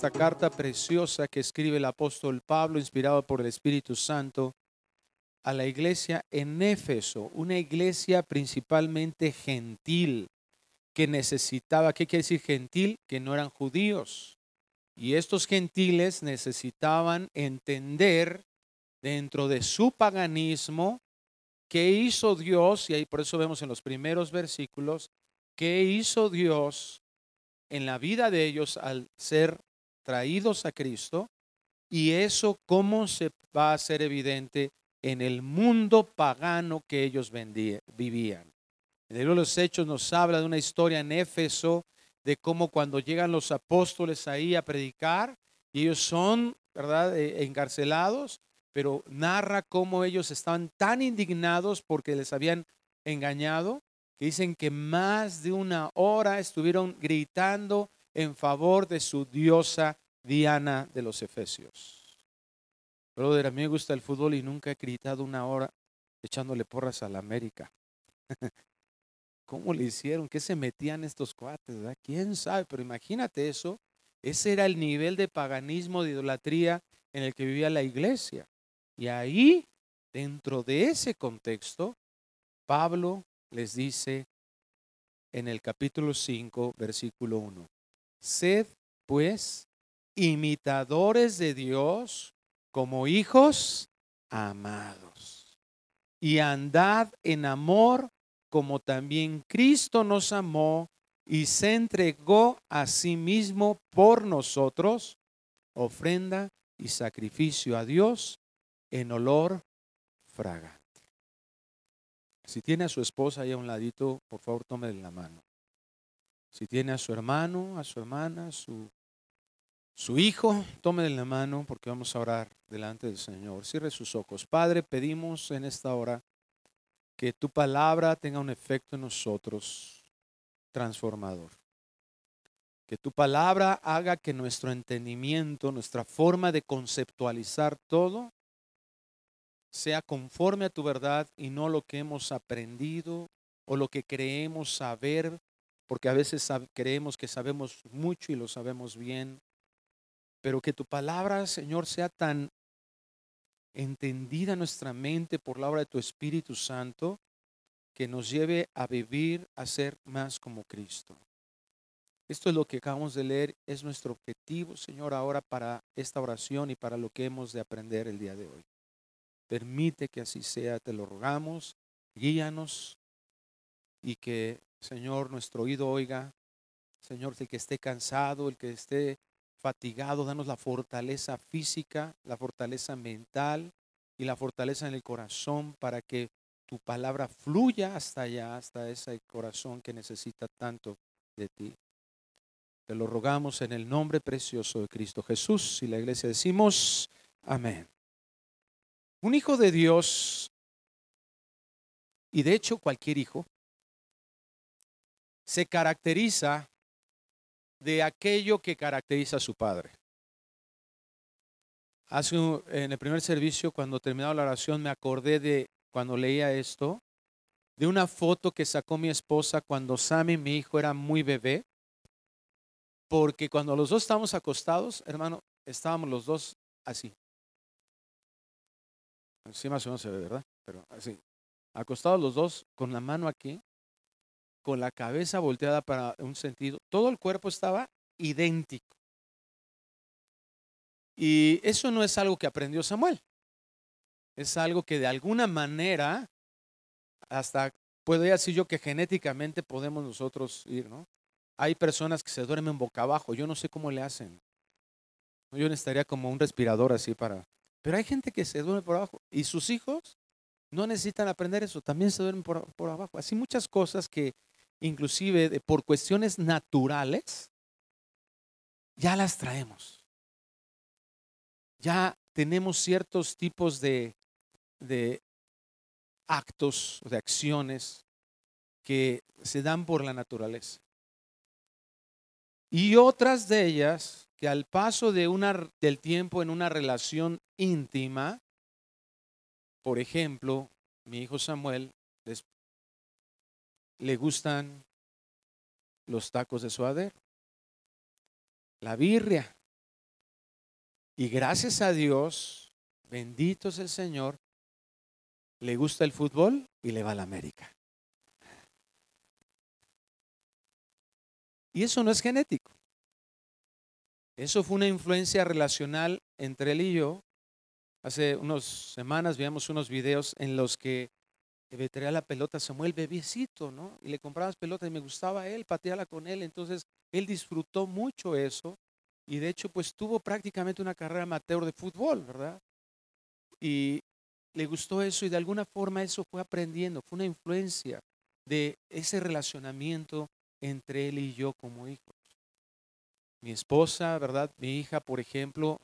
esta carta preciosa que escribe el apóstol Pablo, inspirado por el Espíritu Santo, a la iglesia en Éfeso, una iglesia principalmente gentil, que necesitaba, ¿qué quiere decir gentil? Que no eran judíos. Y estos gentiles necesitaban entender dentro de su paganismo qué hizo Dios, y ahí por eso vemos en los primeros versículos, qué hizo Dios en la vida de ellos al ser traídos a Cristo, y eso cómo se va a hacer evidente en el mundo pagano que ellos vivían. En el libro de los Hechos nos habla de una historia en Éfeso de cómo cuando llegan los apóstoles ahí a predicar y ellos son, ¿verdad?, eh, encarcelados, pero narra cómo ellos estaban tan indignados porque les habían engañado, que dicen que más de una hora estuvieron gritando en favor de su diosa Diana de los Efesios. Brother, a mí me gusta el fútbol y nunca he gritado una hora echándole porras a la América. ¿Cómo le hicieron? ¿Qué se metían estos cuates? ¿Quién sabe? Pero imagínate eso. Ese era el nivel de paganismo, de idolatría en el que vivía la iglesia. Y ahí, dentro de ese contexto, Pablo les dice en el capítulo 5, versículo 1, sed pues imitadores de Dios como hijos amados y andad en amor como también Cristo nos amó y se entregó a sí mismo por nosotros, ofrenda y sacrificio a Dios en olor fragante. Si tiene a su esposa ahí a un ladito, por favor tome la mano. Si tiene a su hermano, a su hermana, su, su hijo, tome la mano porque vamos a orar delante del Señor. Cierre sus ojos. Padre, pedimos en esta hora que tu palabra tenga un efecto en nosotros transformador. Que tu palabra haga que nuestro entendimiento, nuestra forma de conceptualizar todo, sea conforme a tu verdad y no lo que hemos aprendido o lo que creemos saber, porque a veces creemos que sabemos mucho y lo sabemos bien, pero que tu palabra, Señor, sea tan entendida nuestra mente por la obra de tu Espíritu Santo, que nos lleve a vivir, a ser más como Cristo. Esto es lo que acabamos de leer, es nuestro objetivo, Señor, ahora para esta oración y para lo que hemos de aprender el día de hoy. Permite que así sea, te lo rogamos, guíanos y que, Señor, nuestro oído oiga, Señor, el que esté cansado, el que esté fatigado, danos la fortaleza física, la fortaleza mental y la fortaleza en el corazón para que tu palabra fluya hasta allá, hasta ese corazón que necesita tanto de ti. Te lo rogamos en el nombre precioso de Cristo Jesús y la iglesia decimos, amén. Un hijo de Dios, y de hecho cualquier hijo, se caracteriza de aquello que caracteriza a su padre. Hace en el primer servicio, cuando terminaba la oración, me acordé de cuando leía esto, de una foto que sacó mi esposa cuando Sammy, mi hijo, era muy bebé. Porque cuando los dos estábamos acostados, hermano, estábamos los dos así. Así más o menos se ve, ¿verdad? Pero así. Acostados los dos con la mano aquí con la cabeza volteada para un sentido. Todo el cuerpo estaba idéntico. Y eso no es algo que aprendió Samuel. Es algo que de alguna manera, hasta podría decir yo que genéticamente podemos nosotros ir, ¿no? Hay personas que se duermen boca abajo. Yo no sé cómo le hacen. Yo necesitaría como un respirador así para... Pero hay gente que se duerme por abajo. Y sus hijos no necesitan aprender eso. También se duermen por, por abajo. Así muchas cosas que inclusive por cuestiones naturales, ya las traemos. Ya tenemos ciertos tipos de, de actos, de acciones que se dan por la naturaleza. Y otras de ellas que al paso de una, del tiempo en una relación íntima, por ejemplo, mi hijo Samuel le gustan los tacos de suadero, la birria. Y gracias a Dios, bendito es el Señor, le gusta el fútbol y le va a la América. Y eso no es genético. Eso fue una influencia relacional entre él y yo. Hace unas semanas veíamos unos videos en los que le traía la pelota Samuel, bebiecito, ¿no? Y le comprabas pelota y me gustaba él, patearla con él. Entonces, él disfrutó mucho eso. Y de hecho, pues tuvo prácticamente una carrera amateur de fútbol, ¿verdad? Y le gustó eso y de alguna forma eso fue aprendiendo, fue una influencia de ese relacionamiento entre él y yo como hijos. Mi esposa, ¿verdad? Mi hija, por ejemplo,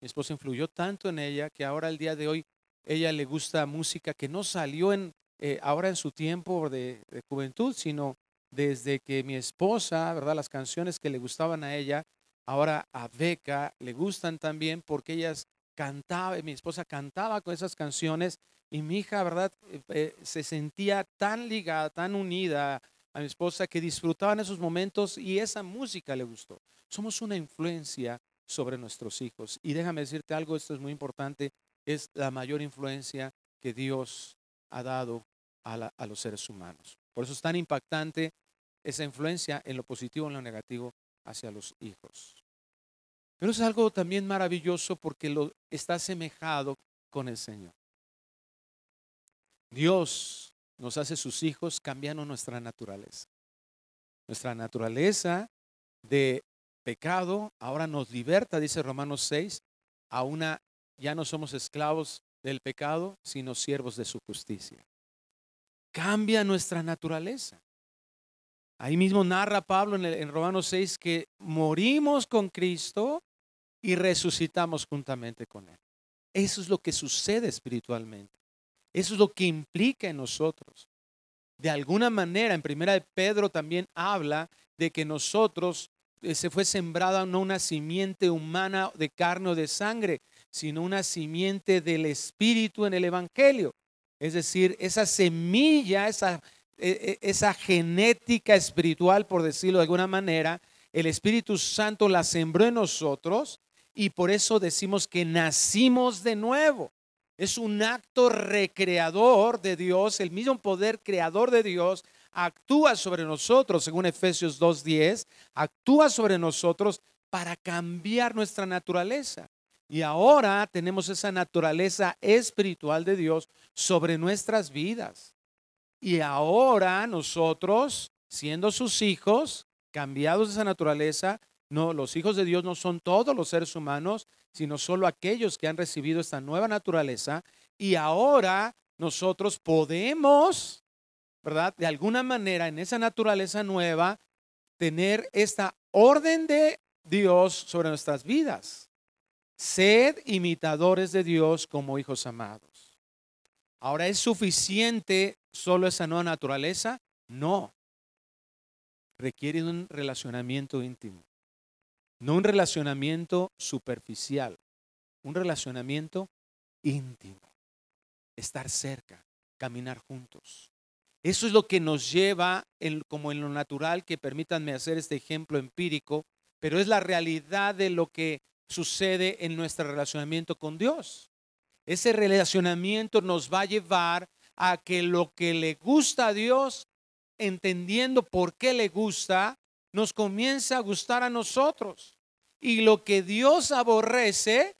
mi esposa influyó tanto en ella que ahora el día de hoy ella le gusta música que no salió en eh, ahora en su tiempo de, juventud, sino desde que mi esposa, ¿verdad? Las canciones que le gustaban a ella, ahora a Beca le gustan también porque ellas cantaba, mi esposa cantaba con esas canciones y mi hija, ¿verdad? Eh, se sentía tan ligada, tan unida a mi esposa que disfrutaba en esos momentos y esa música le gustó. Somos una influencia sobre nuestros hijos. Y déjame decirte algo, esto es muy importante, es la mayor influencia que Dios ha dado a, los seres humanos. Por eso es tan impactante esa influencia en lo positivo en lo negativo hacia los hijos. Pero es algo también maravilloso porque lo está asemejado con el Señor. Dios nos hace sus hijos cambiando nuestra naturaleza. Nuestra naturaleza de pecado ahora nos liberta, dice Romanos 6, a una, ya no somos esclavos del pecado, sino siervos de su justicia. Cambia nuestra naturaleza. Ahí mismo narra Pablo en, en Romanos 6 que morimos con Cristo y resucitamos juntamente con Él. Eso es lo que sucede espiritualmente. Eso es lo que implica en nosotros. De alguna manera, en primera de Pedro también habla de que nosotros eh, se fue sembrada no una simiente humana de carne o de sangre, sino una simiente del Espíritu en el Evangelio. Es decir, esa semilla, esa, e, e, esa genética espiritual, por decirlo de alguna manera, el Espíritu Santo la sembró en nosotros y por eso decimos que nacimos de nuevo. Es un acto recreador de Dios, el mismo poder creador de Dios actúa sobre nosotros, según Efesios 2.10, actúa sobre nosotros para cambiar nuestra naturaleza. Y ahora tenemos esa naturaleza espiritual de Dios sobre nuestras vidas. Y ahora nosotros, siendo sus hijos, cambiados de esa naturaleza, no, los hijos de Dios no son todos los seres humanos, sino solo aquellos que han recibido esta nueva naturaleza. Y ahora nosotros podemos, ¿verdad? De alguna manera en esa naturaleza nueva, tener esta orden de Dios sobre nuestras vidas. Sed imitadores de Dios como hijos amados. Ahora, ¿es suficiente solo esa nueva naturaleza? No. Requiere un relacionamiento íntimo. No un relacionamiento superficial, un relacionamiento íntimo. Estar cerca, caminar juntos. Eso es lo que nos lleva, como en lo natural, que permítanme hacer este ejemplo empírico, pero es la realidad de lo que sucede en nuestro relacionamiento con Dios. Ese relacionamiento nos va a llevar a que lo que le gusta a Dios, entendiendo por qué le gusta, nos comienza a gustar a nosotros. Y lo que Dios aborrece,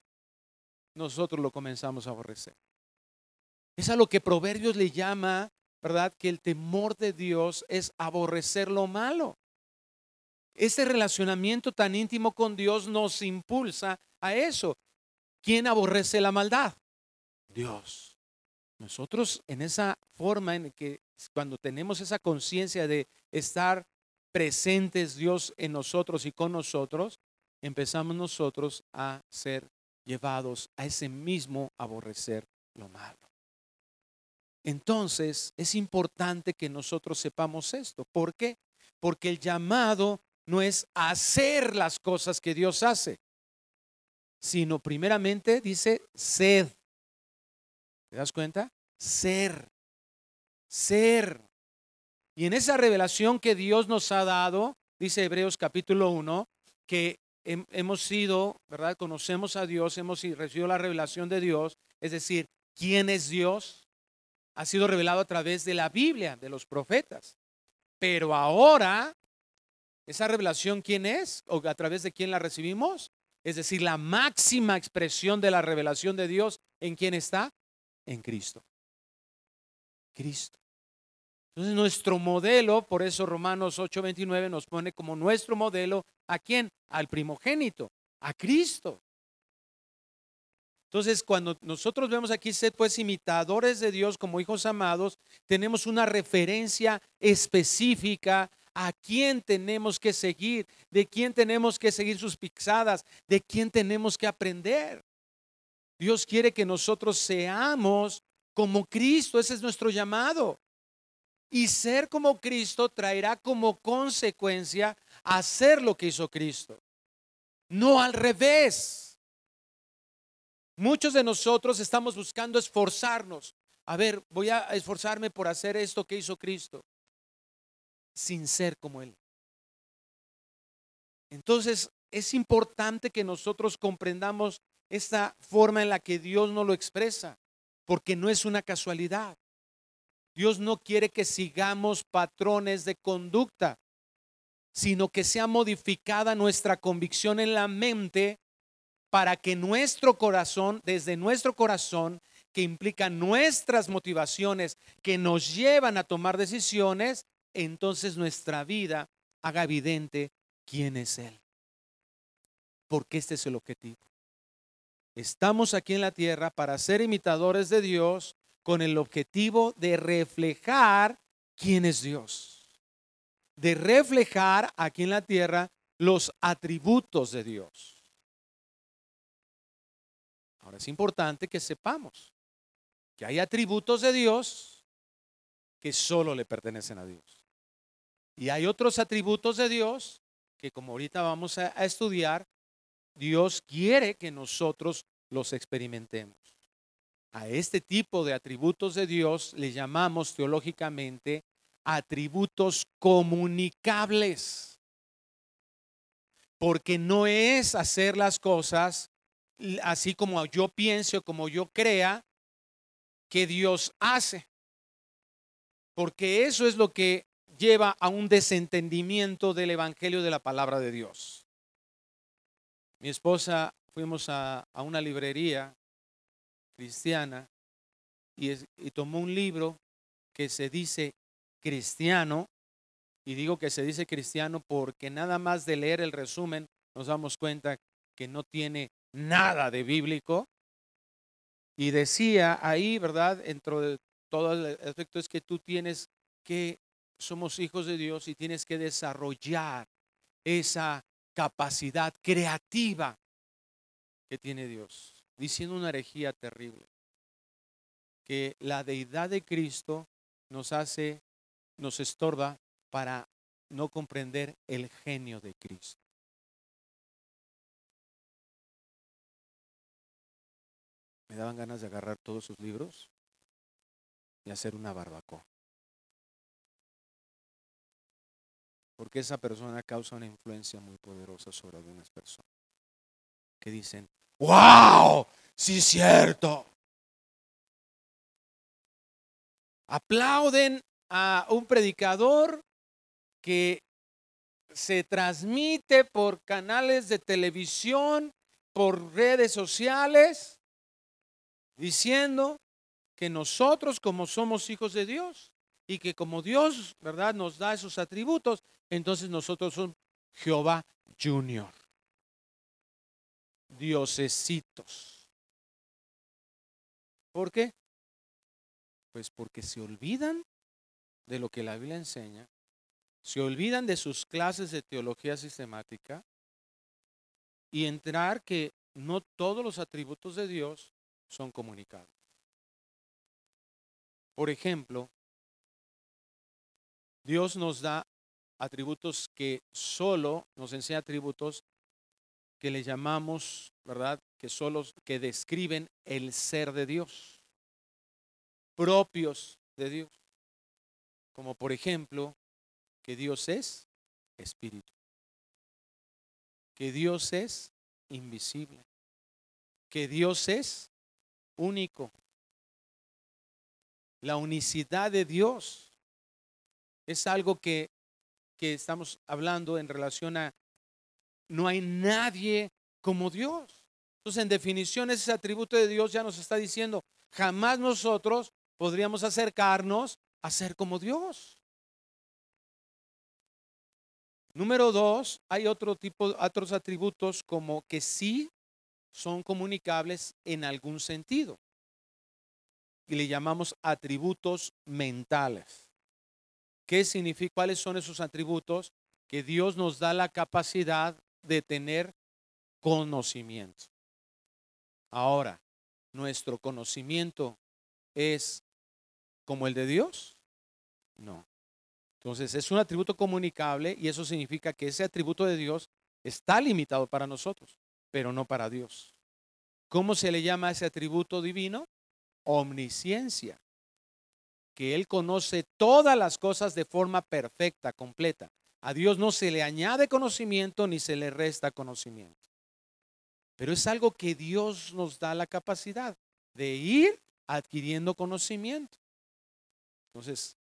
nosotros lo comenzamos a aborrecer. Es a lo que Proverbios le llama, ¿verdad? Que el temor de Dios es aborrecer lo malo. Ese relacionamiento tan íntimo con Dios nos impulsa a eso. ¿Quién aborrece la maldad? Dios. Nosotros en esa forma en que cuando tenemos esa conciencia de estar presentes Dios en nosotros y con nosotros, empezamos nosotros a ser llevados a ese mismo aborrecer lo malo. Entonces es importante que nosotros sepamos esto. ¿Por qué? Porque el llamado no es hacer las cosas que Dios hace, sino primeramente dice sed. ¿Te das cuenta? Ser. Ser. Y en esa revelación que Dios nos ha dado, dice Hebreos capítulo 1, que hem- hemos sido, ¿verdad? Conocemos a Dios, hemos recibido la revelación de Dios, es decir, quién es Dios, ha sido revelado a través de la Biblia, de los profetas. Pero ahora, esa revelación, ¿quién es? ¿O a través de quién la recibimos? Es decir, la máxima expresión de la revelación de Dios, ¿en quién está? En Cristo. Cristo. Entonces nuestro modelo, por eso Romanos 8:29 nos pone como nuestro modelo a quién? Al primogénito, a Cristo. Entonces cuando nosotros vemos aquí ser pues imitadores de Dios como hijos amados, tenemos una referencia específica a quién tenemos que seguir, de quién tenemos que seguir sus pisadas, de quién tenemos que aprender. Dios quiere que nosotros seamos como Cristo, ese es nuestro llamado. Y ser como Cristo traerá como consecuencia hacer lo que hizo Cristo. No al revés. Muchos de nosotros estamos buscando esforzarnos. A ver, voy a esforzarme por hacer esto que hizo Cristo, sin ser como Él. Entonces, es importante que nosotros comprendamos esta forma en la que Dios nos lo expresa, porque no es una casualidad. Dios no quiere que sigamos patrones de conducta, sino que sea modificada nuestra convicción en la mente para que nuestro corazón, desde nuestro corazón, que implica nuestras motivaciones, que nos llevan a tomar decisiones, entonces nuestra vida haga evidente quién es Él. Porque este es el objetivo. Estamos aquí en la tierra para ser imitadores de Dios con el objetivo de reflejar quién es Dios. De reflejar aquí en la tierra los atributos de Dios. Ahora es importante que sepamos que hay atributos de Dios que solo le pertenecen a Dios. Y hay otros atributos de Dios que como ahorita vamos a, estudiar, Dios quiere que nosotros los experimentemos. A este tipo de atributos de Dios le llamamos teológicamente atributos comunicables. Porque no es hacer las cosas así como yo pienso, como yo crea que Dios hace. Porque eso es lo que lleva a un desentendimiento del Evangelio de la palabra de Dios. Mi esposa, fuimos a, a una librería cristiana y, tomó un libro que se dice cristiano, y digo que se dice cristiano porque nada más de leer el resumen nos damos cuenta que no tiene nada de bíblico. Y decía ahí, ¿verdad? Dentro de todo el aspecto es que tú tienes que, somos hijos de Dios y tienes que desarrollar esa capacidad creativa que tiene Dios, diciendo una herejía terrible, que la deidad de Cristo nos hace, nos estorba para no comprender el genio de Cristo. Me daban ganas de agarrar todos sus libros y hacer una barbacoa. Porque esa persona causa una influencia muy poderosa sobre algunas personas. Que dicen, ¡Wow! Sí, es cierto. Aplauden a un predicador que se transmite por canales de televisión, por redes sociales, diciendo que nosotros como somos hijos de Dios y que como Dios, ¿verdad?, nos da esos atributos, entonces nosotros somos Jehová Junior. Diosesitos. ¿Por qué? Pues porque se olvidan de lo que la Biblia enseña, se olvidan de sus clases de teología sistemática y entrar que no todos los atributos de Dios son comunicados. Por ejemplo, Dios nos da atributos que solo nos enseña atributos que le llamamos, ¿verdad? Que solo que describen el ser de Dios, propios de Dios. Como por ejemplo, que Dios es espíritu. que Dios es invisible, que Dios es único. La unicidad de Dios es algo que, que estamos hablando en relación a no hay nadie como Dios. Entonces, en definición, ese atributo de Dios ya nos está diciendo, jamás nosotros podríamos acercarnos a ser como Dios. Número dos, hay otro tipo, otros atributos como que sí son comunicables en algún sentido. Y le llamamos atributos mentales. ¿Qué significa? ¿Cuáles son esos atributos? Que Dios nos da la capacidad de tener conocimiento. Ahora, ¿nuestro conocimiento es como el de Dios? No. Entonces, es un atributo comunicable y eso significa que ese atributo de Dios está limitado para nosotros, pero no para Dios. ¿Cómo se le llama ese atributo divino? Omnisciencia. Que Él conoce todas las cosas de forma perfecta, completa. A Dios no se le añade conocimiento ni se le resta conocimiento. Pero es algo que Dios nos da la capacidad de ir adquiriendo conocimiento. Entonces,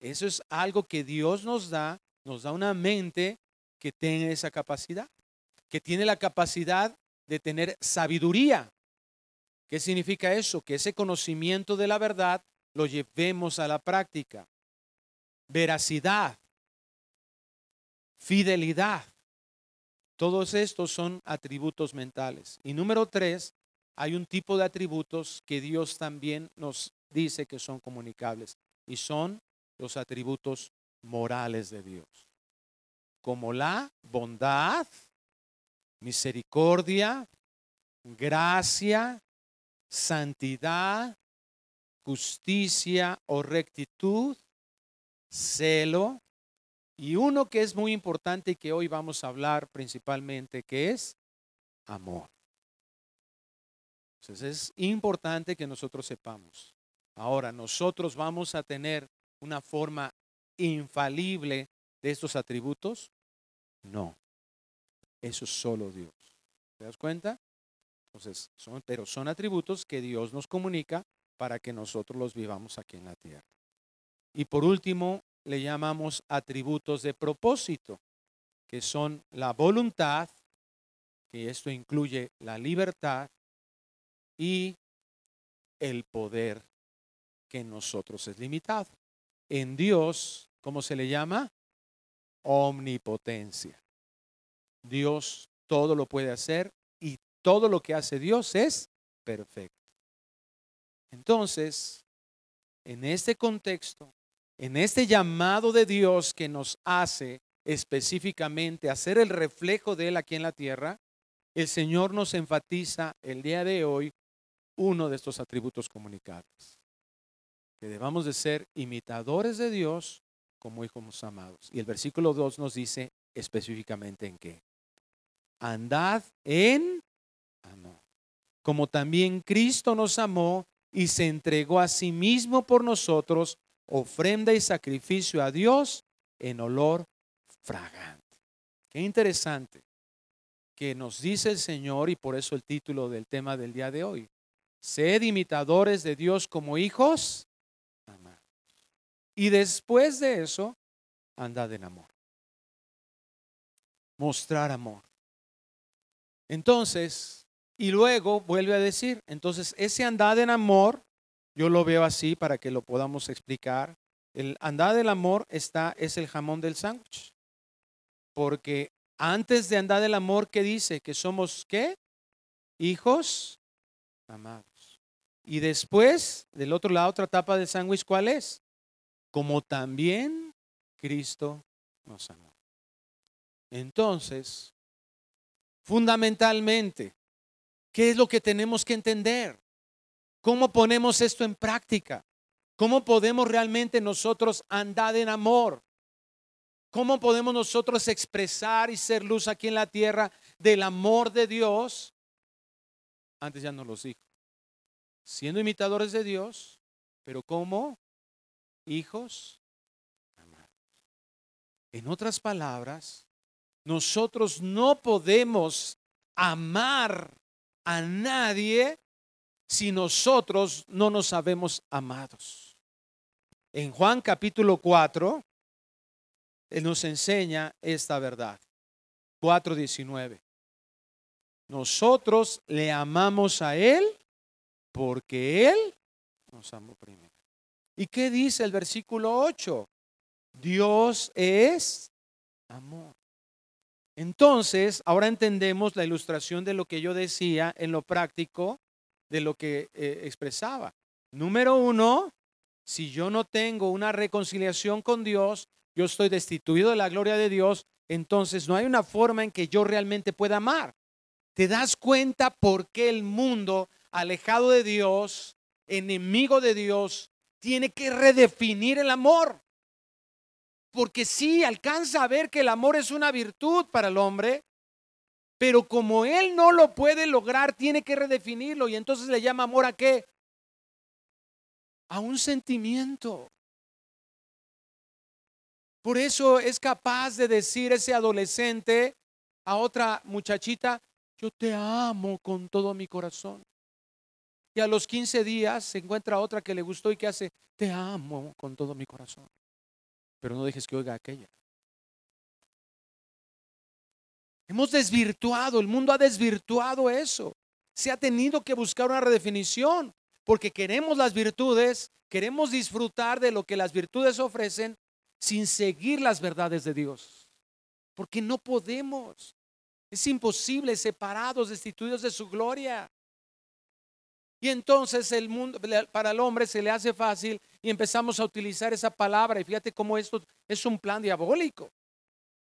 eso es algo que Dios nos da, nos da una mente que tiene esa capacidad, que tiene la capacidad de tener sabiduría. ¿Qué significa eso? Que ese conocimiento de la verdad lo llevemos a la práctica. Veracidad, fidelidad. Todos estos son atributos mentales. Y número tres, hay un tipo de atributos que Dios también nos dice que son comunicables y son los atributos morales de Dios, como la bondad, misericordia, gracia, santidad, justicia o rectitud, celo, y uno que es muy importante y que hoy vamos a hablar principalmente, que es amor. Entonces es importante que nosotros sepamos. Ahora, nosotros vamos a tener una forma infalible de estos atributos? No. Eso es solo Dios. ¿Te das cuenta? Entonces, son, pero son atributos que Dios nos comunica para que nosotros los vivamos aquí en la tierra. Y por último, le llamamos atributos de propósito, que son la voluntad, que esto incluye la libertad y el poder que en nosotros es limitado en Dios, ¿cómo se le llama? Omnipotencia. Dios todo lo puede hacer y todo lo que hace Dios es perfecto. Entonces, en este contexto, en este llamado de Dios que nos hace específicamente hacer el reflejo de Él aquí en la tierra, el Señor nos enfatiza el día de hoy uno de estos atributos comunicables que debamos de ser imitadores de Dios como hijos amados. Y el versículo 2 nos dice específicamente en qué. Andad en amor. Como también Cristo nos amó y se entregó a sí mismo por nosotros, ofrenda y sacrificio a Dios en olor fragante. Qué interesante que nos dice el Señor y por eso el título del tema del día de hoy. Sed imitadores de Dios como hijos y después de eso, andad en amor. Mostrar amor. Entonces, y luego vuelve a decir, entonces ese andad en amor, yo lo veo así para que lo podamos explicar. El andar del amor está, es el jamón del sándwich. Porque antes de andar del amor, ¿qué dice? Que somos, ¿qué? Hijos amados. Y después, del otro lado, otra tapa del sándwich, ¿cuál es? como también Cristo nos amó. Entonces, fundamentalmente, ¿qué es lo que tenemos que entender? ¿Cómo ponemos esto en práctica? ¿Cómo podemos realmente nosotros andar en amor? ¿Cómo podemos nosotros expresar y ser luz aquí en la tierra del amor de Dios? Antes ya nos lo dijo. Siendo imitadores de Dios, pero ¿cómo? hijos amados. En otras palabras, nosotros no podemos amar a nadie si nosotros no nos sabemos amados. En Juan capítulo 4, Él nos enseña esta verdad. 4.19. Nosotros le amamos a Él porque Él nos amó primero. ¿Y qué dice el versículo 8? Dios es amor. Entonces, ahora entendemos la ilustración de lo que yo decía en lo práctico, de lo que eh, expresaba. Número uno, si yo no tengo una reconciliación con Dios, yo estoy destituido de la gloria de Dios, entonces no hay una forma en que yo realmente pueda amar. ¿Te das cuenta por qué el mundo alejado de Dios, enemigo de Dios, tiene que redefinir el amor? Porque sí alcanza a ver que el amor es una virtud para el hombre, pero como él no lo puede lograr, tiene que redefinirlo y entonces le llama amor a qué? A un sentimiento. Por eso es capaz de decir ese adolescente a otra muchachita, yo te amo con todo mi corazón. Y a los 15 días se encuentra otra que le gustó y que hace, te amo con todo mi corazón pero no dejes que oiga aquella. Hemos desvirtuado, el mundo ha desvirtuado eso. Se ha tenido que buscar una redefinición porque queremos las virtudes, queremos disfrutar de lo que las virtudes ofrecen sin seguir las verdades de Dios. Porque no podemos. Es imposible separados, destituidos de su gloria. Y entonces el mundo, para el hombre se le hace fácil y empezamos a utilizar esa palabra. Y fíjate cómo esto es un plan diabólico,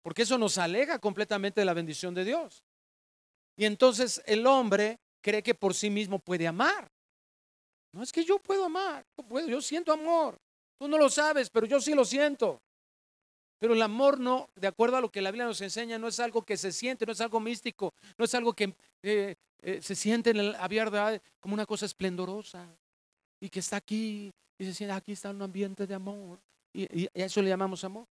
porque eso nos aleja completamente de la bendición de Dios. Y entonces el hombre cree que por sí mismo puede amar. No es que yo puedo amar, puedo, yo siento amor. Tú no lo sabes, pero yo sí lo siento. Pero el amor no, de acuerdo a lo que la Biblia nos enseña, no es algo que se siente, no es algo místico, no es algo que eh, eh, se siente en el abierto como una cosa esplendorosa y que está aquí y se siente aquí está un ambiente de amor y, y, a eso le llamamos amor.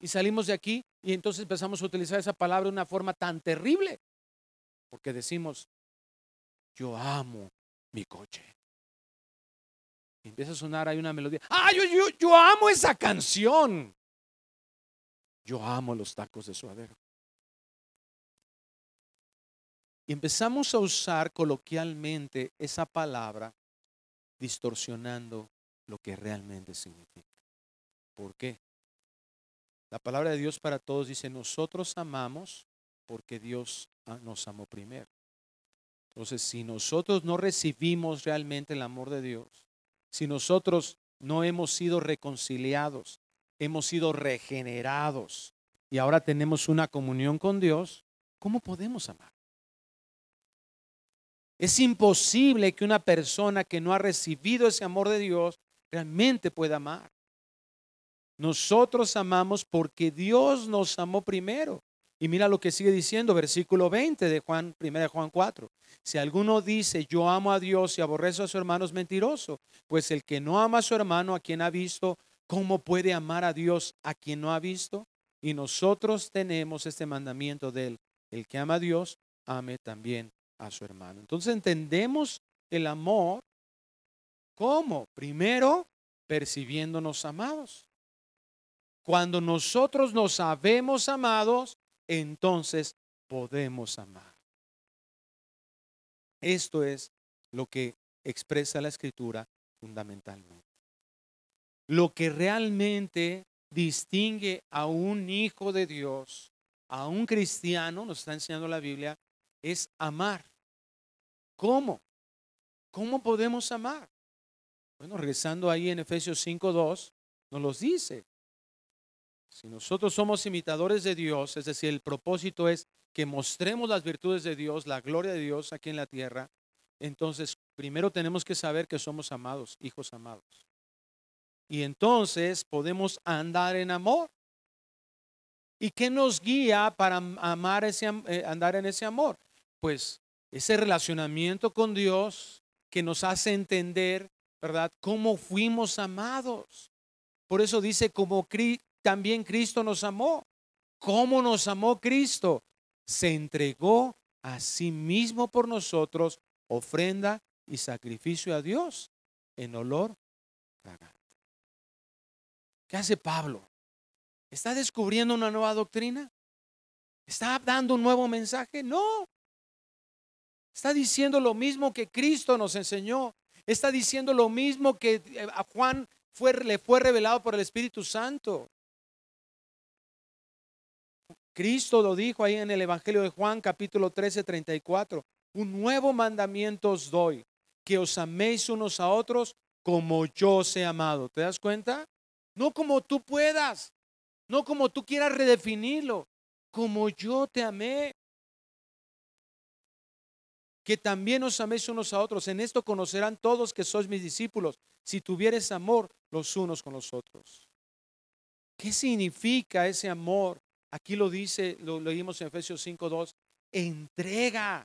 Y salimos de aquí y entonces empezamos a utilizar esa palabra de una forma tan terrible porque decimos, yo amo mi coche. Y empieza a sonar ahí una melodía. Ah, yo, yo, yo amo esa canción. Yo amo los tacos de suadero. Y empezamos a usar coloquialmente esa palabra distorsionando lo que realmente significa. ¿Por qué? La palabra de Dios para todos dice, nosotros amamos porque Dios nos amó primero. Entonces, si nosotros no recibimos realmente el amor de Dios, si nosotros no hemos sido reconciliados, hemos sido regenerados y ahora tenemos una comunión con Dios, ¿cómo podemos amar? Es imposible que una persona que no ha recibido ese amor de Dios realmente pueda amar. Nosotros amamos porque Dios nos amó primero. Y mira lo que sigue diciendo, versículo 20 de Juan, 1 Juan 4. Si alguno dice, yo amo a Dios y aborrezo a su hermano, es mentiroso. Pues el que no ama a su hermano, a quien ha visto, ¿Cómo puede amar a Dios a quien no ha visto? Y nosotros tenemos este mandamiento de él. El que ama a Dios, ame también a su hermano. Entonces entendemos el amor como, primero, percibiéndonos amados. Cuando nosotros nos sabemos amados, entonces podemos amar. Esto es lo que expresa la escritura fundamentalmente lo que realmente distingue a un hijo de Dios, a un cristiano, nos está enseñando la Biblia, es amar. ¿Cómo? ¿Cómo podemos amar? Bueno, regresando ahí en Efesios 5.2, nos los dice. Si nosotros somos imitadores de Dios, es decir, el propósito es que mostremos las virtudes de Dios, la gloria de Dios aquí en la tierra, entonces primero tenemos que saber que somos amados, hijos amados. Y entonces podemos andar en amor. ¿Y qué nos guía para amar ese, eh, andar en ese amor? Pues ese relacionamiento con Dios que nos hace entender, ¿verdad?, cómo fuimos amados. Por eso dice, como también Cristo nos amó. ¿Cómo nos amó Cristo? Se entregó a sí mismo por nosotros, ofrenda y sacrificio a Dios en olor. ¿Qué hace Pablo? ¿Está descubriendo una nueva doctrina? ¿Está dando un nuevo mensaje? No. Está diciendo lo mismo que Cristo nos enseñó. Está diciendo lo mismo que eh, a Juan le fue revelado por el Espíritu Santo. Cristo lo dijo ahí en el Evangelio de Juan capítulo 13, 34. Un nuevo mandamiento os doy, que os améis unos a otros como yo os he amado. ¿Te das cuenta? No como tú puedas, no como tú quieras redefinirlo, como yo te amé. Que también os améis unos a otros. En esto conocerán todos que sois mis discípulos, si tuvieres amor los unos con los otros. ¿Qué significa ese amor? Aquí lo dice, lo leímos en Efesios 5:2, entrega.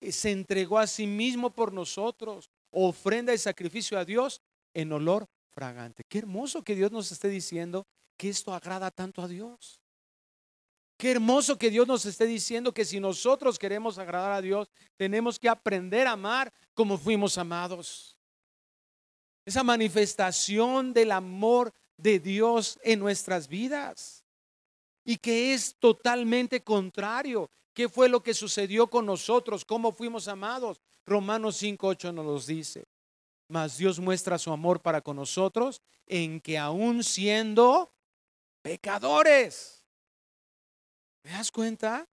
Se entregó a sí mismo por nosotros, ofrenda y sacrificio a Dios en olor fragante. Qué hermoso que Dios nos esté diciendo que esto agrada tanto a Dios. Qué hermoso que Dios nos esté diciendo que si nosotros queremos agradar a Dios, tenemos que aprender a amar como fuimos amados. Esa manifestación del amor de Dios en nuestras vidas. Y que es totalmente contrario. ¿Qué fue lo que sucedió con nosotros? ¿Cómo fuimos amados? Romanos 5.8 nos los dice. Mas Dios muestra su amor para con nosotros en que aún siendo pecadores. ¿Te das cuenta?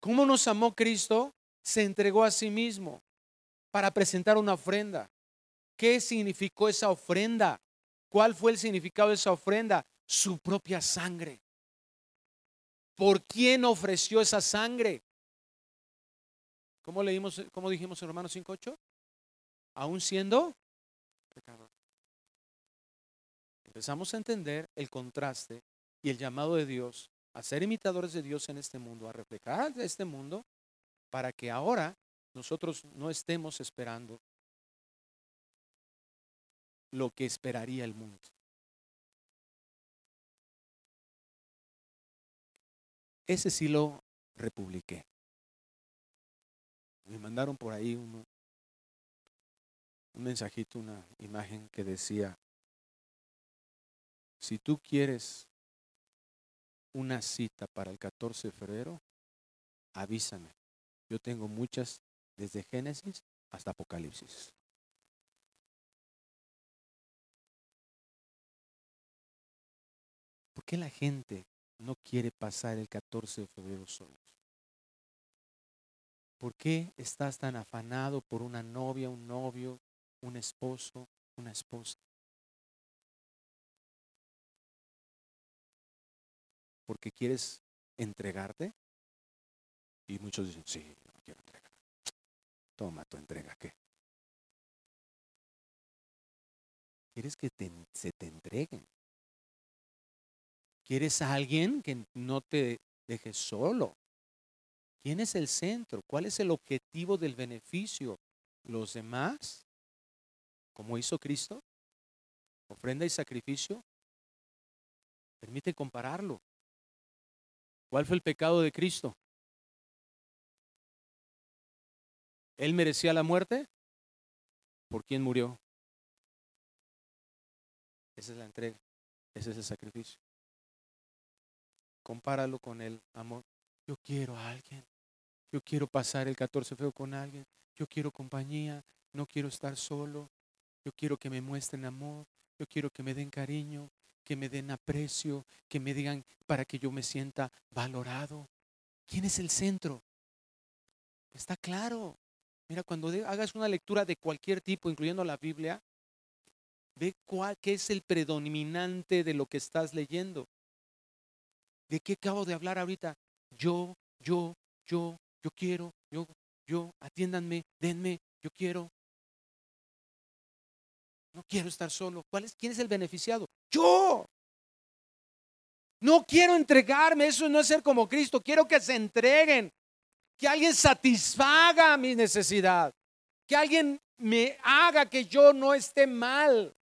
¿Cómo nos amó Cristo? Se entregó a sí mismo para presentar una ofrenda. ¿Qué significó esa ofrenda? ¿Cuál fue el significado de esa ofrenda? Su propia sangre. ¿Por quién ofreció esa sangre? ¿Cómo leímos, cómo dijimos en Romanos 5.8? Aún siendo pecador. Empezamos a entender el contraste y el llamado de Dios a ser imitadores de Dios en este mundo, a reflejar este mundo, para que ahora nosotros no estemos esperando lo que esperaría el mundo. Ese sí lo republiqué. Me mandaron por ahí un mensajito, una imagen que decía, si tú quieres una cita para el 14 de febrero, avísame. Yo tengo muchas desde Génesis hasta Apocalipsis. ¿Por qué la gente no quiere pasar el 14 de febrero solos? ¿Por qué estás tan afanado por una novia, un novio, un esposo, una esposa? ¿Porque quieres entregarte? Y muchos dicen, sí, no quiero entregar. Toma tu entrega, ¿qué? ¿Quieres que se te entreguen? ¿Quieres a alguien que no te deje solo? ¿Quién es el centro? ¿Cuál es el objetivo del beneficio? ¿Los demás? ¿Como hizo Cristo? ¿Ofrenda y sacrificio? Permite compararlo. ¿Cuál fue el pecado de Cristo? ¿Él merecía la muerte? ¿Por quién murió? Esa es la entrega. Ese es el sacrificio. Compáralo con el amor. Yo quiero a alguien. Yo quiero pasar el 14 feo con alguien. Yo quiero compañía. No quiero estar solo. Yo quiero que me muestren amor. Yo quiero que me den cariño, que me den aprecio, que me digan para que yo me sienta valorado. ¿Quién es el centro? Está claro. Mira, cuando hagas una lectura de cualquier tipo, incluyendo la Biblia, ve cuál, qué es el predominante de lo que estás leyendo. ¿De qué acabo de hablar ahorita? Yo, yo, yo, yo quiero, yo, yo, atiéndanme, denme, yo quiero. No quiero estar solo. ¿Cuál es, ¿Quién es el beneficiado? Yo. No quiero entregarme, eso no es ser como Cristo. Quiero que se entreguen, que alguien satisfaga mi necesidad, que alguien me haga que yo no esté mal.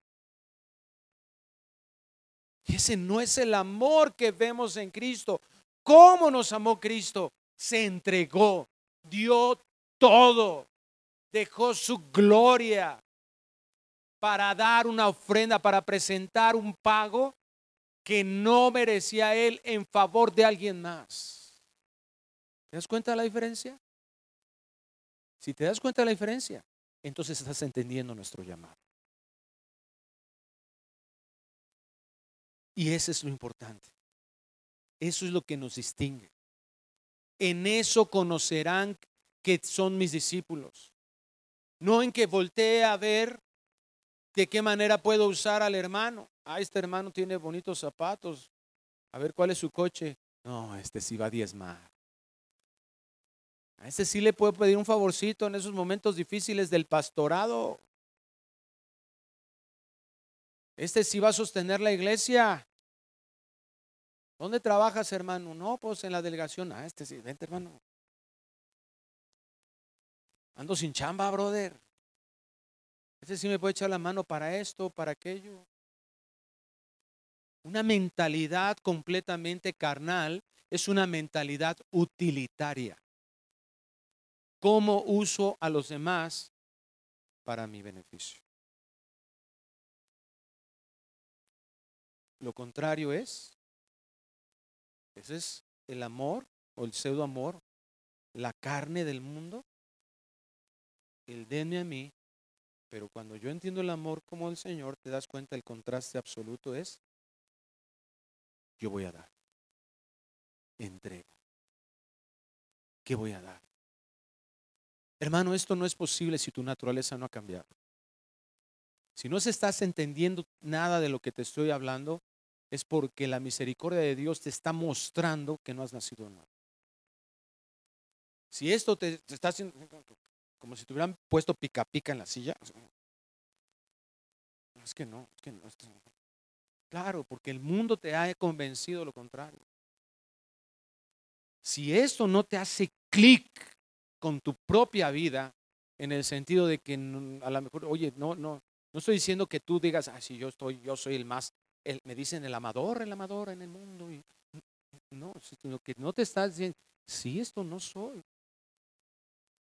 Ese no es el amor que vemos en Cristo. ¿Cómo nos amó Cristo? Se entregó, dio todo, dejó su gloria para dar una ofrenda, para presentar un pago que no merecía él en favor de alguien más. ¿Te das cuenta de la diferencia? Si te das cuenta de la diferencia, entonces estás entendiendo nuestro llamado. Y eso es lo importante. Eso es lo que nos distingue. En eso conocerán que son mis discípulos. No en que voltee a ver de qué manera puedo usar al hermano. Ah, este hermano tiene bonitos zapatos. A ver cuál es su coche. No, este sí va a diezmar. A este sí le puedo pedir un favorcito en esos momentos difíciles del pastorado. Este sí va a sostener la iglesia. ¿Dónde trabajas, hermano? No, pues en la delegación. Ah, este sí, vente, hermano. Ando sin chamba, brother. Este sí me puede echar la mano para esto, para aquello. Una mentalidad completamente carnal es una mentalidad utilitaria. ¿Cómo uso a los demás para mi beneficio? Lo contrario es, ese es el amor o el pseudo amor, la carne del mundo, el denme a mí, pero cuando yo entiendo el amor como el Señor, te das cuenta el contraste absoluto es, yo voy a dar, entrego. ¿Qué voy a dar? Hermano, esto no es posible si tu naturaleza no ha cambiado. Si no se estás entendiendo nada de lo que te estoy hablando, es porque la misericordia de Dios te está mostrando que no has nacido nuevo. Si esto te, te está haciendo como si te hubieran puesto pica pica en la silla. Es que no, es que no. Claro, porque el mundo te ha convencido lo contrario. Si esto no te hace clic con tu propia vida, en el sentido de que a lo mejor, oye, no, no, no estoy diciendo que tú digas, ah, si yo estoy, yo soy el más, me dicen el amador, el amador en el mundo. Y, no, lo que no te estás diciendo, si esto no soy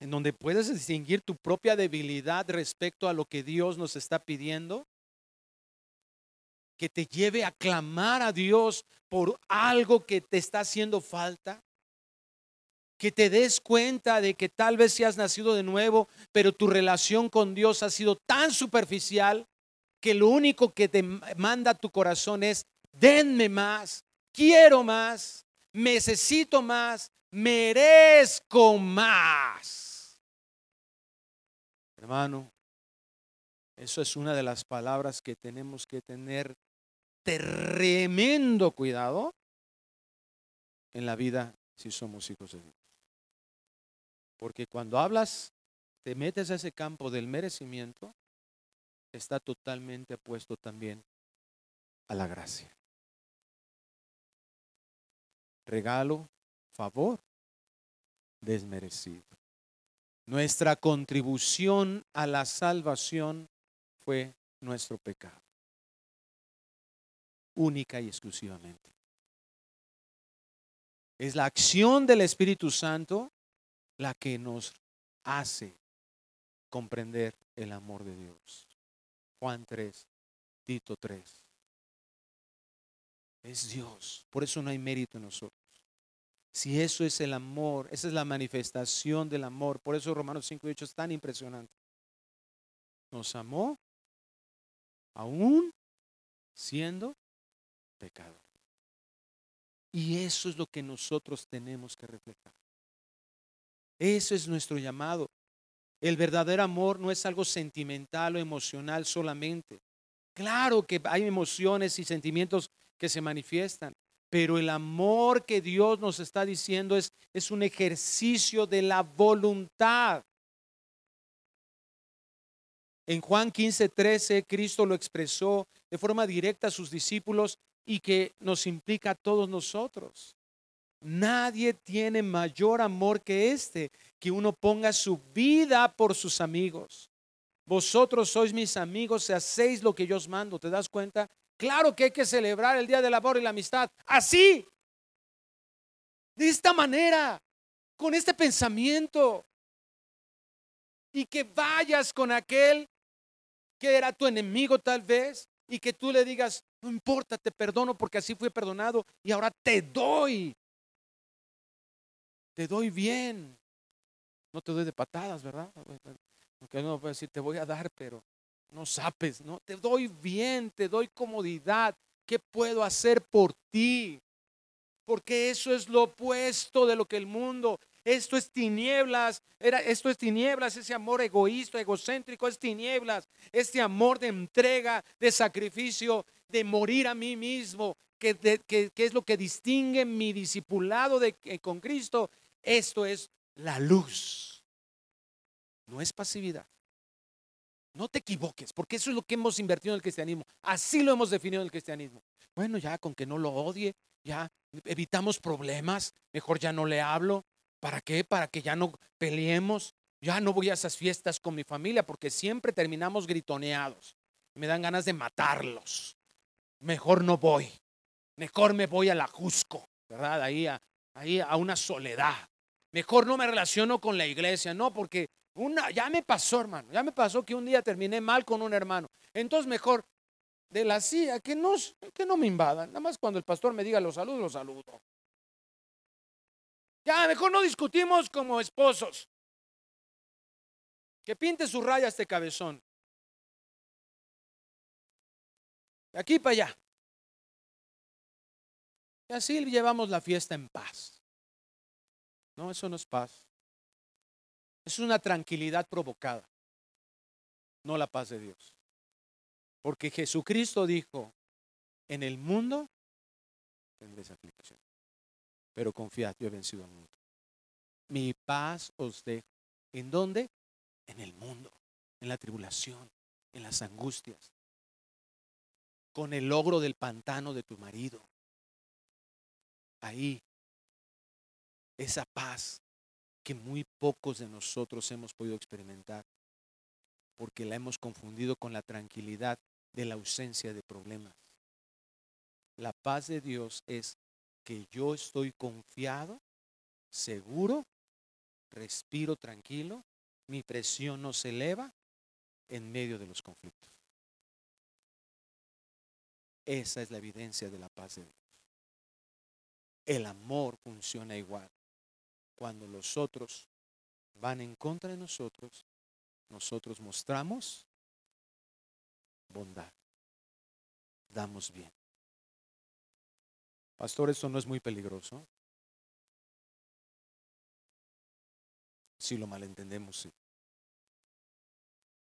en donde puedes distinguir tu propia debilidad respecto a lo que Dios nos está pidiendo, que te lleve a clamar a Dios por algo que te está haciendo falta, que te des cuenta de que tal vez si has nacido de nuevo, pero tu relación con Dios ha sido tan superficial que lo único que te manda tu corazón es, denme más, quiero más, necesito más, merezco más. Hermano, eso es una de las palabras que tenemos que tener tremendo cuidado en la vida si somos hijos de Dios. Porque cuando hablas, te metes a ese campo del merecimiento, está totalmente opuesto también a la gracia. Regalo favor desmerecido. Nuestra contribución a la salvación fue nuestro pecado, única y exclusivamente. Es la acción del Espíritu Santo la que nos hace comprender el amor de Dios. Juan 3, Tito 3. Es Dios, por eso no hay mérito en nosotros. Si eso es el amor, esa es la manifestación del amor. Por eso Romanos 5 8 es tan impresionante. Nos amó aún siendo pecador. Y eso es lo que nosotros tenemos que reflejar. Eso es nuestro llamado. El verdadero amor no es algo sentimental o emocional solamente. Claro que hay emociones y sentimientos que se manifiestan, pero el amor que Dios nos está diciendo es, es un ejercicio de la voluntad. En Juan 15, 13, Cristo lo expresó de forma directa a sus discípulos y que nos implica a todos nosotros. Nadie tiene mayor amor que este, que uno ponga su vida por sus amigos. Vosotros sois mis amigos si hacéis lo que yo os mando. ¿Te das cuenta? Claro que hay que celebrar el Día del Amor y la Amistad. Así. De esta manera. Con este pensamiento. Y que vayas con aquel que era tu enemigo tal vez. Y que tú le digas, no importa, te perdono porque así fui perdonado. Y ahora te doy. Te doy bien. No te doy de patadas, ¿verdad? Aunque uno puede decir, te voy a dar, pero no sapes, ¿no? Te doy bien, te doy comodidad. ¿Qué puedo hacer por ti? Porque eso es lo opuesto de lo que el mundo. Esto es tinieblas, era, esto es tinieblas, ese amor egoísta, egocéntrico, es tinieblas, este amor de entrega, de sacrificio, de morir a mí mismo, que, es lo que distingue mi discipulado de, con Cristo. Esto es la luz, no es pasividad. No te equivoques, porque eso es lo que hemos invertido en el cristianismo. Así lo hemos definido en el cristianismo. Bueno, ya con que no lo odie, ya evitamos problemas, mejor ya no le hablo. ¿Para qué? Para que ya no peleemos. Ya no voy a esas fiestas con mi familia porque siempre terminamos gritoneados. Me dan ganas de matarlos. Mejor no voy. Mejor me voy a la Jusco, ¿verdad? Ahí a, ahí a una soledad. Mejor no me relaciono con la iglesia, no, porque una, ya me pasó, hermano, ya me pasó que un día terminé mal con un hermano. Entonces mejor de la CIA, que no, que no me invadan. Nada más cuando el pastor me diga los saludos, los saludo. Ya, mejor no discutimos como esposos. Que pinte su raya este cabezón. De aquí para allá. Y así llevamos la fiesta en paz. No, eso no es paz. Es una tranquilidad provocada, no la paz de Dios. Porque Jesucristo dijo, en el mundo tendréis aflicción, pero confiad, yo he vencido al mundo. Mi paz os dejo. ¿En dónde? En el mundo, en la tribulación, en las angustias, con el logro del pantano de tu marido. Ahí, esa paz que muy pocos de nosotros hemos podido experimentar, porque la hemos confundido con la tranquilidad de la ausencia de problemas. La paz de Dios es que yo estoy confiado, seguro, respiro tranquilo, mi presión no se eleva en medio de los conflictos. Esa es la evidencia de la paz de Dios. El amor funciona igual cuando los otros van en contra de nosotros, nosotros mostramos bondad, damos bien. Pastor, esto no es muy peligroso. Si lo malentendemos, sí.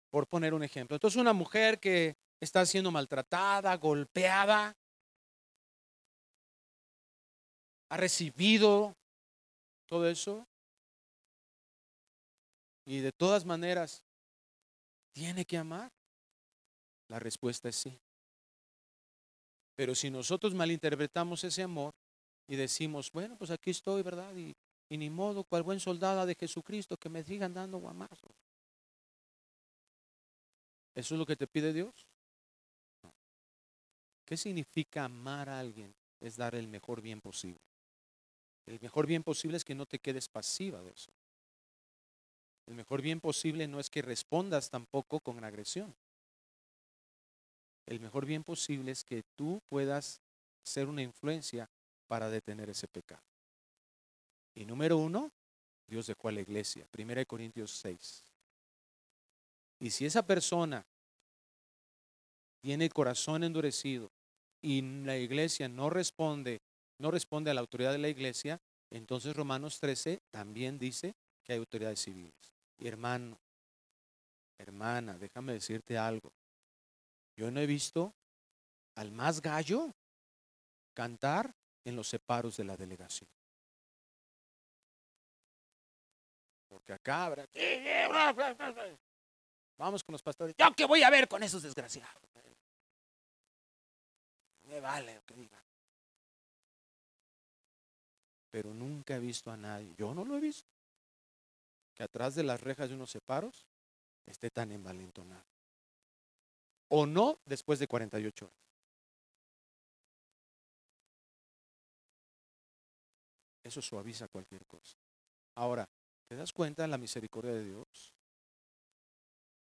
Por poner un ejemplo. Entonces, una mujer que está siendo maltratada, golpeada, ha recibido todo eso. Y de todas maneras, ¿tiene que amar? La respuesta es sí. Pero si nosotros malinterpretamos ese amor y decimos, bueno, pues aquí estoy, ¿verdad? Y, ni modo, cual buen soldado de Jesucristo, que me sigan dando guamazos. ¿Eso es lo que te pide Dios? ¿Qué significa amar a alguien? Es dar el mejor bien posible. El mejor bien posible es que no te quedes pasiva de eso. El mejor bien posible no es que respondas tampoco con agresión. El mejor bien posible es que tú puedas ser una influencia para detener ese pecado. Y número uno, Dios dejó a la iglesia. Primera de Corintios 6. Y si esa persona tiene el corazón endurecido y la iglesia no responde no responde a la autoridad de la iglesia, entonces Romanos 13 también dice que hay autoridades civiles. Y hermano, hermana, déjame decirte algo. Yo no he visto al más gallo cantar en los separos de la delegación. Porque acá habrá... Vamos con los pastores. ¿Yo qué voy a ver con esos desgraciados? Me vale lo que digan pero nunca he visto a nadie, yo no lo he visto, que atrás de las rejas de unos separos esté tan envalentonado. O no después de 48 horas. Eso suaviza cualquier cosa. Ahora, ¿te das cuenta de la misericordia de Dios?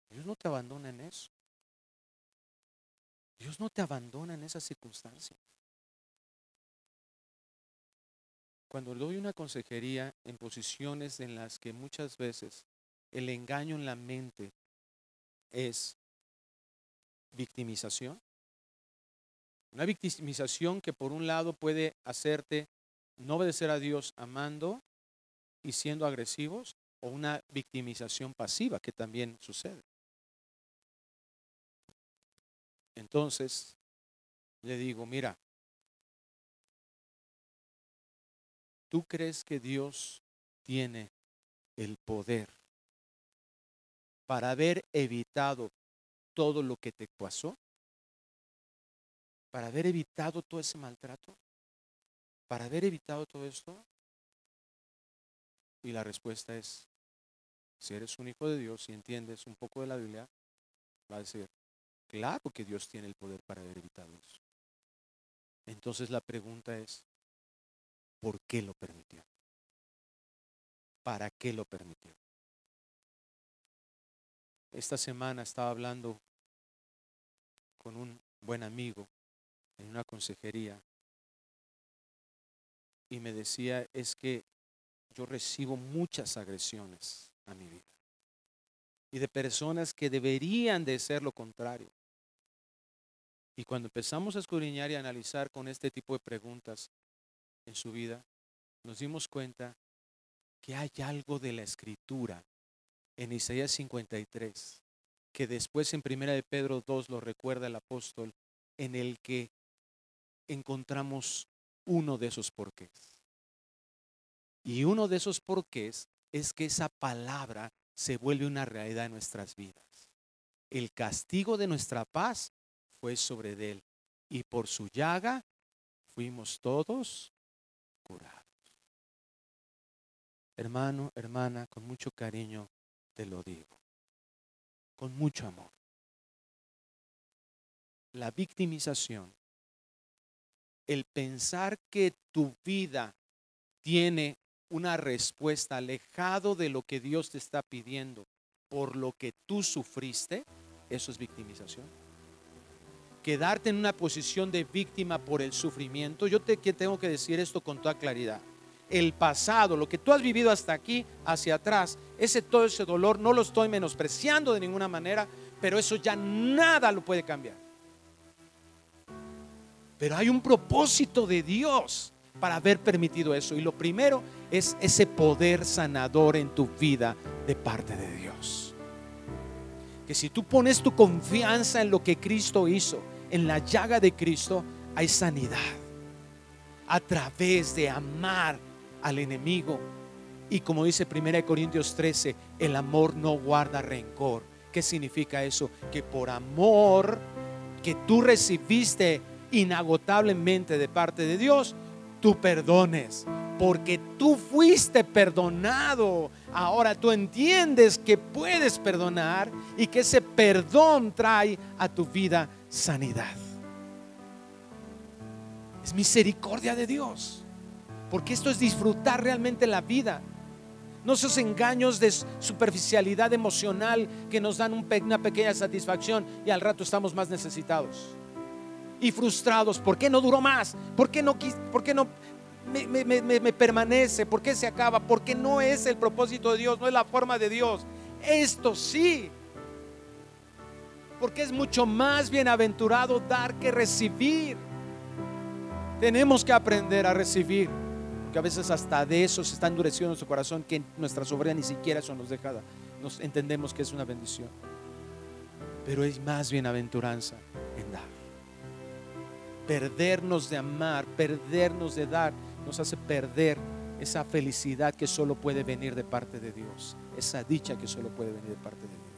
Dios no te abandona en eso. Dios no te abandona en esa circunstancia. Cuando doy una consejería en posiciones en las que muchas veces el engaño en la mente es victimización, una victimización que por un lado puede hacerte no obedecer a Dios amando y siendo agresivos, o una victimización pasiva que también sucede. Entonces, le digo, mira, ¿tú crees que Dios tiene el poder para haber evitado todo lo que te pasó? ¿Para haber evitado todo ese maltrato? ¿Para haber evitado todo esto? Y la respuesta es, si eres un hijo de Dios y entiendes un poco de la Biblia, va a decir, Claro que Dios tiene el poder para haber evitado eso. Entonces la pregunta es, ¿por qué lo permitió? ¿Para qué lo permitió? Esta semana estaba hablando con un buen amigo en una consejería y me decía, es que yo recibo muchas agresiones a mi vida y de personas que deberían de ser lo contrario. Y cuando empezamos a escudriñar y analizar con este tipo de preguntas en su vida, nos dimos cuenta que hay algo de la escritura en Isaías 53, que después en Primera de Pedro 2 lo recuerda el apóstol, en el que encontramos uno de esos porqués. Y uno de esos porqués es que esa palabra se vuelve una realidad en nuestras vidas. El castigo de nuestra paz fue sobre él y por su llaga fuimos todos curados. Hermano, hermana, con mucho cariño te lo digo, con mucho amor. La victimización, el pensar que tu vida tiene una respuesta alejado de lo que Dios te está pidiendo por lo que tú sufriste, eso es victimización quedarte en una posición de víctima por el sufrimiento, yo te tengo que decir esto con toda claridad. El pasado, lo que tú has vivido hasta aquí, hacia atrás, ese todo ese dolor, no lo estoy menospreciando de ninguna manera, pero eso ya nada lo puede cambiar. Pero hay un propósito de Dios para haber permitido eso. Y lo primero es ese poder sanador en tu vida de parte de Dios. Que si tú pones tu confianza en lo que Cristo hizo, en la llaga de Cristo hay sanidad. A través de amar al enemigo. Y como dice 1 Corintios 13, el amor no guarda rencor. ¿Qué significa eso? Que por amor que tú recibiste inagotablemente de parte de Dios, tú perdones. Porque tú fuiste perdonado. Ahora tú entiendes que puedes perdonar y que ese perdón trae a tu vida sanidad. Es misericordia de Dios. Porque esto es disfrutar realmente la vida. No esos engaños de superficialidad emocional que nos dan una pequeña satisfacción y al rato estamos más necesitados. Y frustrados. ¿Por qué no duró más? ¿Por qué no, por qué no me, me permanece? ¿Por qué se acaba? Porque no es el propósito de Dios, no es la forma de Dios. Esto sí porque es mucho más bienaventurado dar que recibir. Tenemos que aprender a recibir, que a veces hasta de eso se está endureciendo nuestro corazón, que nuestra soberanía ni siquiera eso nos deja, nos entendemos que es una bendición. Pero es más bienaventuranza en dar. Perdernos de amar, perdernos de dar, nos hace perder esa felicidad que solo puede venir de parte de Dios, esa dicha que solo puede venir de parte de Dios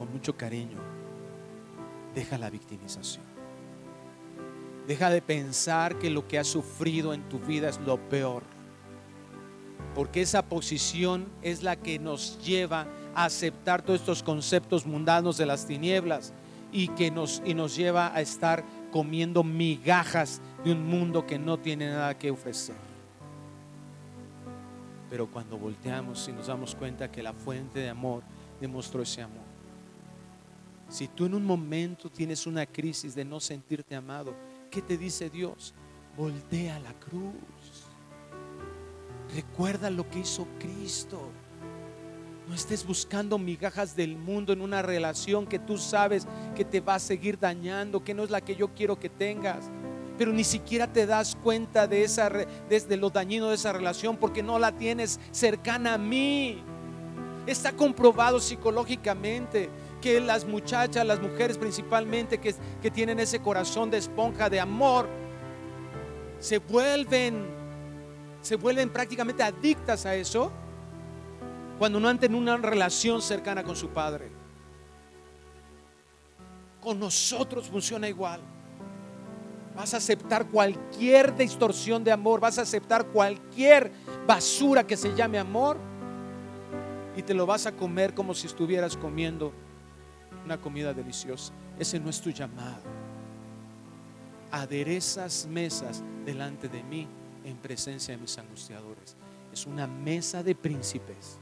con mucho cariño, deja la victimización. Deja de pensar que lo que has sufrido en tu vida es lo peor. Porque esa posición es la que nos lleva a aceptar todos estos conceptos mundanos de las tinieblas y que nos, y nos lleva a estar comiendo migajas de un mundo que no tiene nada que ofrecer. Pero cuando volteamos y nos damos cuenta que la fuente de amor demostró ese amor. Si tú en un momento tienes una crisis de no sentirte amado, ¿qué te dice Dios? Voltea la cruz. Recuerda lo que hizo Cristo. No estés buscando migajas del mundo en una relación que tú sabes que te va a seguir dañando, que no es la que yo quiero que tengas pero ni siquiera te das cuenta de, esa, de lo dañino de esa relación porque no la tienes cercana a mí. Está comprobado psicológicamente que las muchachas, las mujeres principalmente que, tienen ese corazón de esponja de amor, se vuelven, se vuelven prácticamente adictas a eso cuando no han tenido una relación cercana con su padre. Con nosotros funciona igual. Vas a aceptar cualquier distorsión de amor, vas a aceptar cualquier basura que se llame amor y te lo vas a comer como si estuvieras comiendo una comida deliciosa. Ese no es tu llamado. Aderezas mesas delante de mí en presencia de mis angustiadores. Es una mesa de príncipes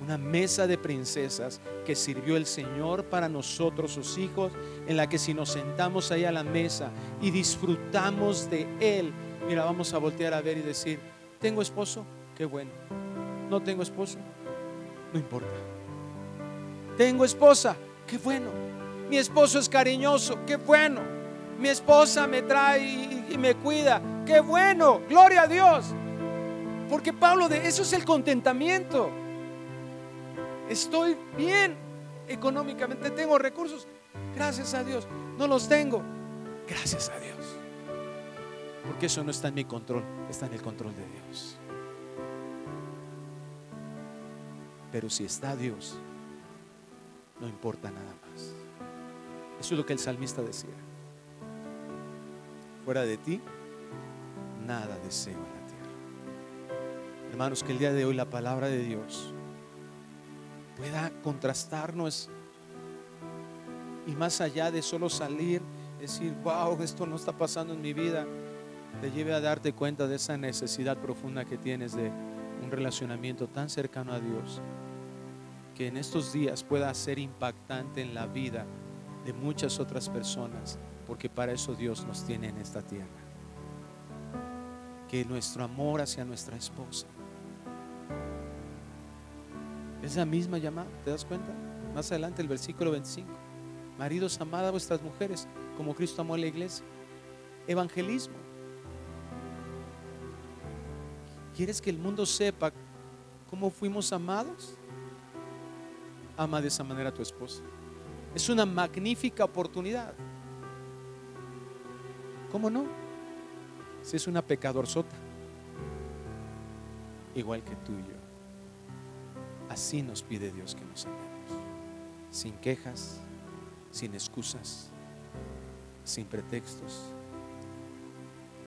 una mesa de princesas que sirvió el Señor para nosotros, sus hijos, en la que si nos sentamos ahí a la mesa y disfrutamos de Él, mira, vamos a voltear a ver y decir, ¿tengo esposo? Qué bueno. ¿No tengo esposo? No importa. ¿Tengo esposa? Qué bueno. Mi esposo es cariñoso, qué bueno. Mi esposa me trae y, me cuida, qué bueno. Gloria a Dios. Porque Pablo, de eso es el contentamiento. Estoy bien económicamente, tengo recursos. Gracias a Dios. No los tengo. Gracias a Dios. Porque eso no está en mi control, está en el control de Dios. Pero si está Dios, no importa nada más. Eso es lo que el salmista decía. Fuera de ti, nada deseo en la tierra. Hermanos, que el día de hoy la palabra de Dios pueda contrastarnos y más allá de solo salir, decir, wow, esto no está pasando en mi vida, te lleve a darte cuenta de esa necesidad profunda que tienes de un relacionamiento tan cercano a Dios, que en estos días pueda ser impactante en la vida de muchas otras personas, porque para eso Dios nos tiene en esta tierra. Que nuestro amor hacia nuestra esposa es la misma llamada, ¿te das cuenta? Más adelante el versículo 25. Maridos, amad a vuestras mujeres como Cristo amó a la iglesia. Evangelismo. ¿Quieres que el mundo sepa cómo fuimos amados? Ama de esa manera a tu esposa. Es una magnífica oportunidad. ¿Cómo no? Si es una pecador sota, igual que tú y yo. Así nos pide Dios que nos amemos, sin quejas, sin excusas, sin pretextos,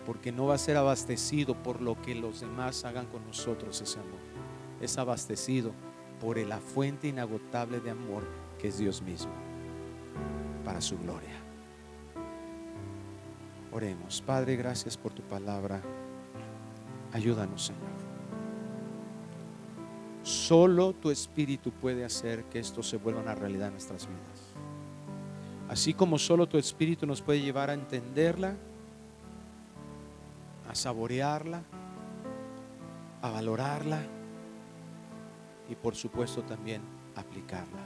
porque no va a ser abastecido por lo que los demás hagan con nosotros ese amor, es abastecido por la fuente inagotable de amor que es Dios mismo, para su gloria. Oremos, Padre, gracias por tu palabra. Ayúdanos, Señor. Solo tu espíritu puede hacer que esto se vuelva una realidad en nuestras vidas. Así como solo tu espíritu nos puede llevar a entenderla, a saborearla, a valorarla y por supuesto también aplicarla.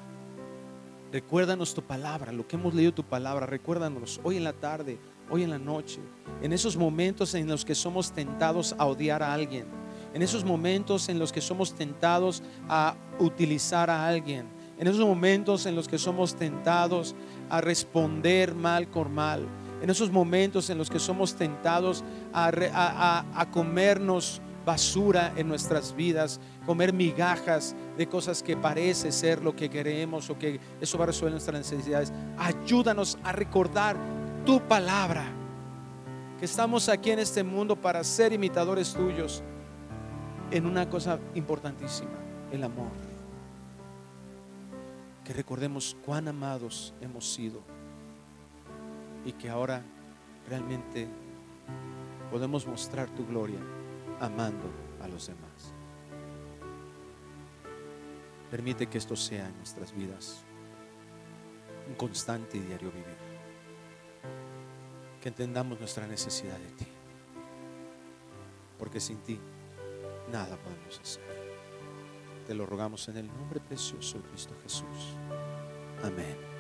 Recuérdanos tu palabra, lo que hemos leído tu palabra, recuérdanos hoy en la tarde, hoy en la noche, en esos momentos en los que somos tentados a odiar a alguien en esos momentos en los que somos tentados a utilizar a alguien, en esos momentos en los que somos tentados a responder mal con mal, en esos momentos en los que somos tentados a, comernos basura en nuestras vidas, comer migajas de cosas que parece ser lo que queremos o que eso va a resolver nuestras necesidades. Ayúdanos a recordar tu palabra, que estamos aquí en este mundo para ser imitadores tuyos en una cosa importantísima, el amor. Que recordemos cuán amados hemos sido y que ahora realmente podemos mostrar tu gloria amando a los demás. Permite que esto sea en nuestras vidas un constante y diario vivir. Que entendamos nuestra necesidad de ti. Porque sin ti nada podemos hacer. Te lo rogamos en el nombre precioso de Cristo Jesús. Amén.